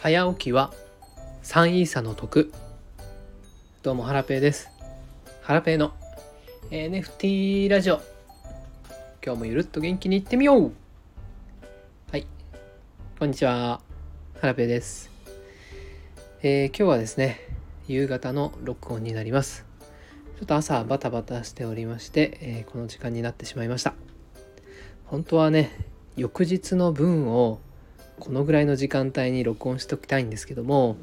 早起きは3イーサの得。どうもハラペーです。ハラペーの NFT ラジオ。今日もゆるっと元気にいってみよう。はい。こんにちは。ハラペーです、えー今日はですね夕方の録音になります。ちょっと朝バタバタしておりまして、えーこの時間になってしまいました。本当はね翌日の分をこのぐらいの時間帯に録音しておきたいんですけども、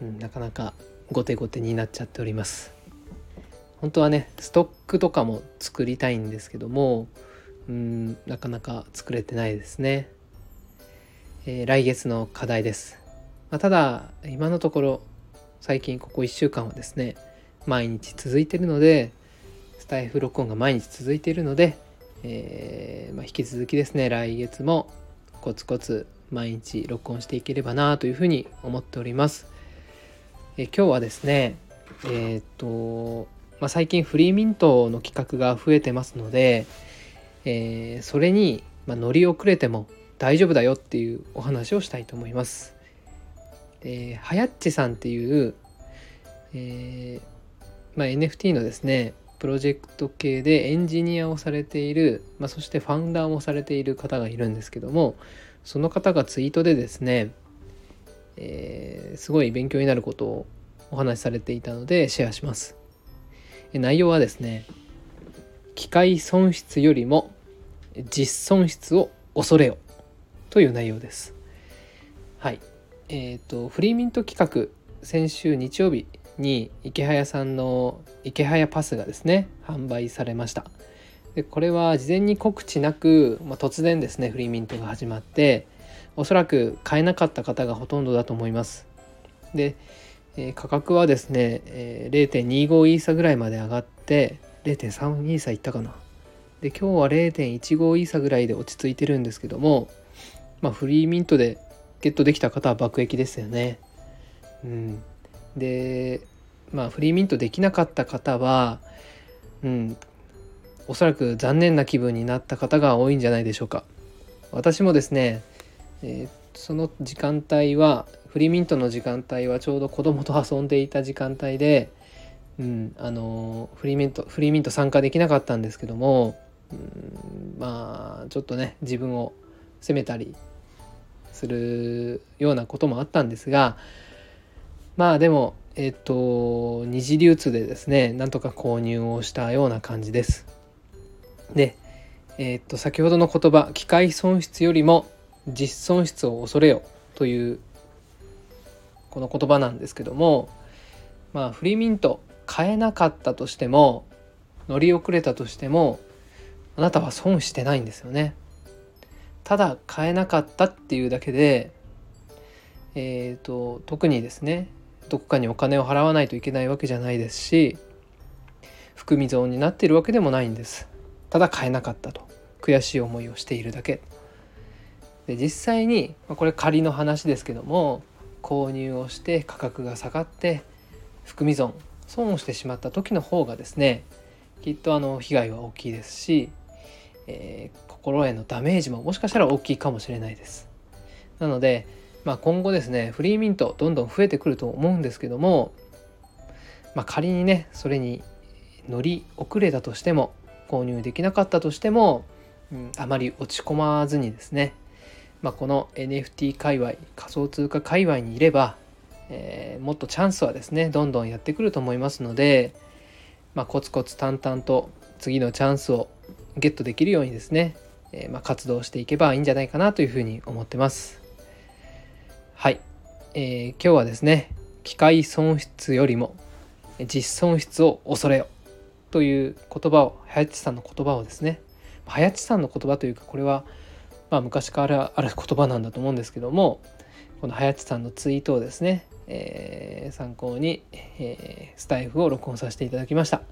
うん、なかなか後手後手になっちゃっております。本当はねストックとかも作りたいんですけどもうんなかなか作れてないですね、えー来月の課題です、まあ、ただ今のところ最近ここ1週間はですね毎日続いてるのでスタイフ録音が毎日続いているので、えーまあ、引き続きですね来月もコツコツ毎日録音していければなというふうに思っております。え今日はですねえーっと、まあ、最近フリーミントの企画が増えてますので、えーそれに、ま、乗り遅れても大丈夫だよっていうお話をしたいと思います。はやっちさんっていう、えーまあ、NFT のですねプロジェクト系でエンジニアをされている、まあ、そしてファウンダーもされている方がいるんですけどもその方がツイートでですね、えーすごい勉強になることをお話しされていたのでシェアします。内容はですね機械損失よりも実損失を恐れよという内容です。はい。えっ、とフリーミント企画先週日曜日に池早さんの池早パスがですね販売されました。でこれは事前に告知なく、まあ、突然ですねフリーミントが始まっておそらく買えなかった方がほとんどだと思います。で、えー価格はですね、えー0.25イーサぐらいまで上がって0.3イーサいったかな。で今日は0.15イーサぐらいで落ち着いてるんですけども、まあ、フリーミントでゲットできた方は爆益ですよね。うん、でまあフリーミントできなかった方は、うん、おそらく残念な気分になった方が多いんじゃないでしょうか。私もですね、えーその時間帯はフリーミントの時間帯はちょうど子供と遊んでいた時間帯で、うん、あのフリーミントフリーミント参加できなかったんですけども、うん、まあちょっとね自分を責めたりするようなこともあったんですがまあでもえっ、と二次流通でですねなんとか購入をしたような感じです。でえっ、と先ほどの言葉機械損失よりも実損失を恐れよというこの言葉なんですけどもまあフリーミント買えなかったとしても乗り遅れたとしてもあなたは損してないんですよね。ただ買えなかったっていうだけでえー、と特にですねどこかにお金を払わないといけないわけじゃないですし含み損になっているわけでもないんです。ただ買えなかったと。悔しい思いをしているだけ。で実際にまこれ仮の話ですけども購入をして価格が下がって含み損損をしてしまった時の方がですねきっとあの被害は大きいですし、えー心へのダメージももしかしたら大きいかもしれないです。なので、まあ、今後ですねフリーミントどんどん増えてくると思うんですけども、まあ、仮にねそれに乗り遅れたとしても購入できなかったとしても、うん、あまり落ち込まずにですね、まあ、この NFT 界隈仮想通貨界隈にいれば、えーもっとチャンスはですねどんどんやってくると思いますので、まあ、コツコツ淡々と次のチャンスをゲットできるようにですね、えーま、活動していけばいいんじゃないかなというふうに思ってます。えー今日はですね機械損失よりも実損失を恐れよという言葉を早地さんの言葉をですね早地さんの言葉というかこれは、まあ、昔からある言葉なんだと思うんですけどもこの早地さんのツイートをですね、えー参考に、えースタイフを録音させていただきました。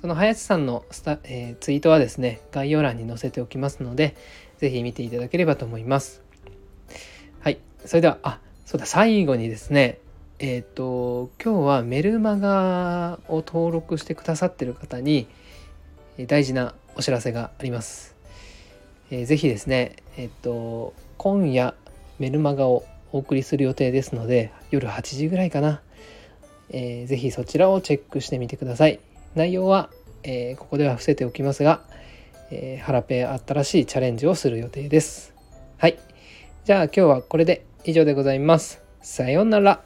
その林さんのスタ、えーツイートはですね概要欄に載せておきますのでぜひ見ていただければと思いますはいそれではあそうだ最後にですねえっ、と今日はメルマガを登録してくださってる方に大事なお知らせがあります、えーぜひですねえっ、と今夜メルマガをお送りする予定ですので夜8時ぐらいかな、えー、ぜひそちらをチェックしてみてください。内容は、えー、ここでは伏せておきますが、えー、ハラペ新しいチャレンジをする予定です。はい。じゃあ今日はこれで。以上でございます。さようなら。